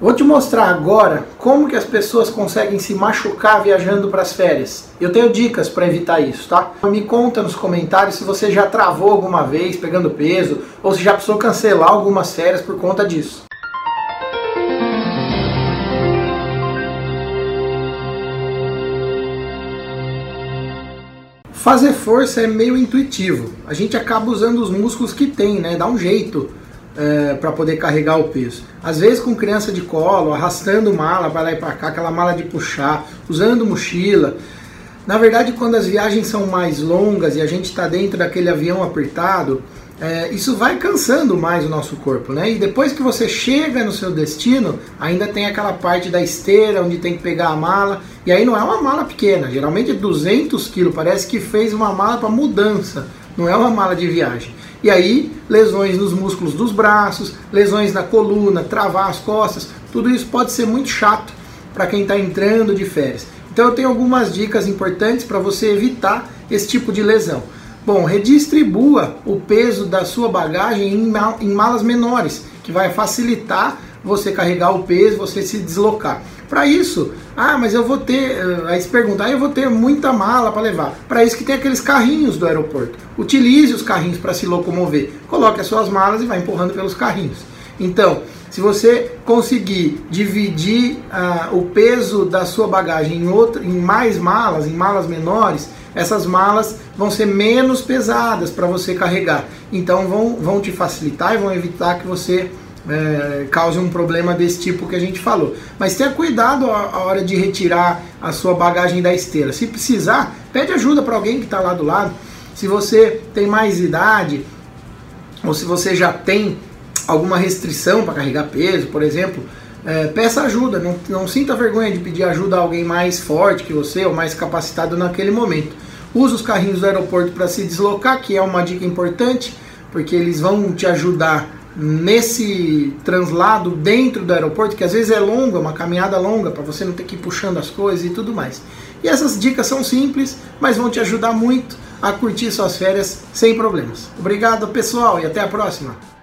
Vou te mostrar agora como que as pessoas conseguem se machucar viajando para as férias. Eu tenho dicas para evitar isso, tá? Me conta nos comentários se você já travou alguma vez pegando peso ou se já precisou cancelar algumas férias por conta disso. Fazer força é meio intuitivo. A gente acaba usando os músculos que tem, né? Dá um jeito é, para poder carregar o peso. Às vezes com criança de colo, arrastando mala para lá e para cá, aquela mala de puxar, usando mochila. Na verdade, quando as viagens são mais longas e a gente está dentro daquele avião apertado, é, isso vai cansando mais o nosso corpo, né? E depois que você chega no seu destino, ainda tem aquela parte da esteira onde tem que pegar a mala. E aí não é uma mala pequena, geralmente é 200 quilos. Parece que fez uma mala para mudança, não é uma mala de viagem. E aí, lesões nos músculos dos braços, lesões na coluna, travar as costas, tudo isso pode ser muito chato para quem está entrando de férias. Então eu tenho algumas dicas importantes para você evitar esse tipo de lesão. Bom, redistribua o peso da sua bagagem em, mal, em malas menores, que vai facilitar você carregar o peso, você se deslocar. Para isso, ah, mas eu vou ter, eh, aí se perguntar, ah, eu vou ter muita mala para levar. Para isso que tem aqueles carrinhos do aeroporto. Utilize os carrinhos para se locomover. Coloque as suas malas e vai empurrando pelos carrinhos. Então, se você conseguir dividir ah, o peso da sua bagagem em, outra, em mais malas, em malas menores, essas malas vão ser menos pesadas para você carregar. Então vão, vão te facilitar e vão evitar que você é, cause um problema desse tipo que a gente falou. Mas tenha cuidado a, hora de retirar a sua bagagem da esteira. Se precisar, pede ajuda para alguém que está lá do lado. Se você tem mais idade, ou se você já tem alguma restrição para carregar peso, por exemplo, é, peça ajuda. Não, não sinta vergonha de pedir ajuda a alguém mais forte que você ou mais capacitado naquele momento. Use os carrinhos do aeroporto para se deslocar, que é uma dica importante, porque eles vão te ajudar nesse translado dentro do aeroporto, que às vezes é longo, é uma caminhada longa, para você não ter que ir puxando as coisas e tudo mais. E essas dicas são simples, mas vão te ajudar muito a curtir suas férias sem problemas. Obrigado, pessoal, e até a próxima!